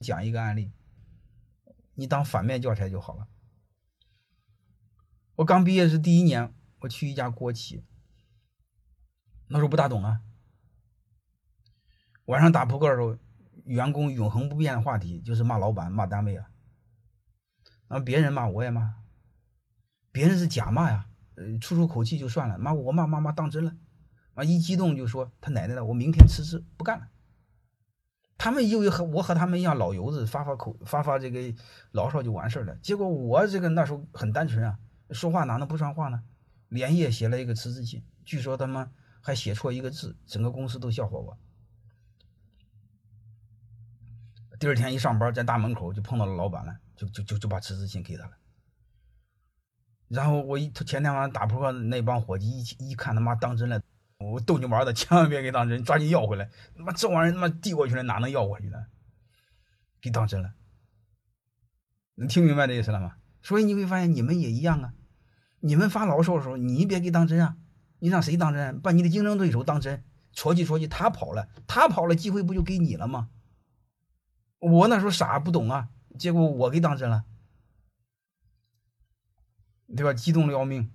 讲一个案例，你当反面教材就好了。我刚毕业是第一年，我去一家国企，那时候不大懂啊。晚上打扑克的时候，员工永恒不变的话题就是骂老板、骂单位啊。那别人骂我也骂，别人是假骂呀，呃，出出口气就算了，骂我骂骂骂当真了，啊，一激动就说他奶奶的，我明天辞职不干了。他们以为和我和他们一样老油子，发发口发发这个牢骚就完事儿了。结果我这个那时候很单纯啊，说话哪能不算话呢？连夜写了一个辞职信，据说他们还写错一个字，整个公司都笑话我。第二天一上班，在大门口就碰到了老板了，就就就就把辞职信给他了。然后我一前天晚上打扑克那帮伙计一一看他妈当真了，我逗你玩的，千万别给当真，抓紧要回来。他妈这玩意儿他妈递过去了，哪能要回去呢？给当真了。能听明白这意思了吗？所以你会发现你们也一样啊。你们发牢骚的时候，你别给当真啊，你让谁当真？把你的竞争对手当真，戳叽戳叽，他跑了，他跑了，机会不就给你了吗？我那时候傻不懂啊，结果我给当真了，对吧？激动的要命。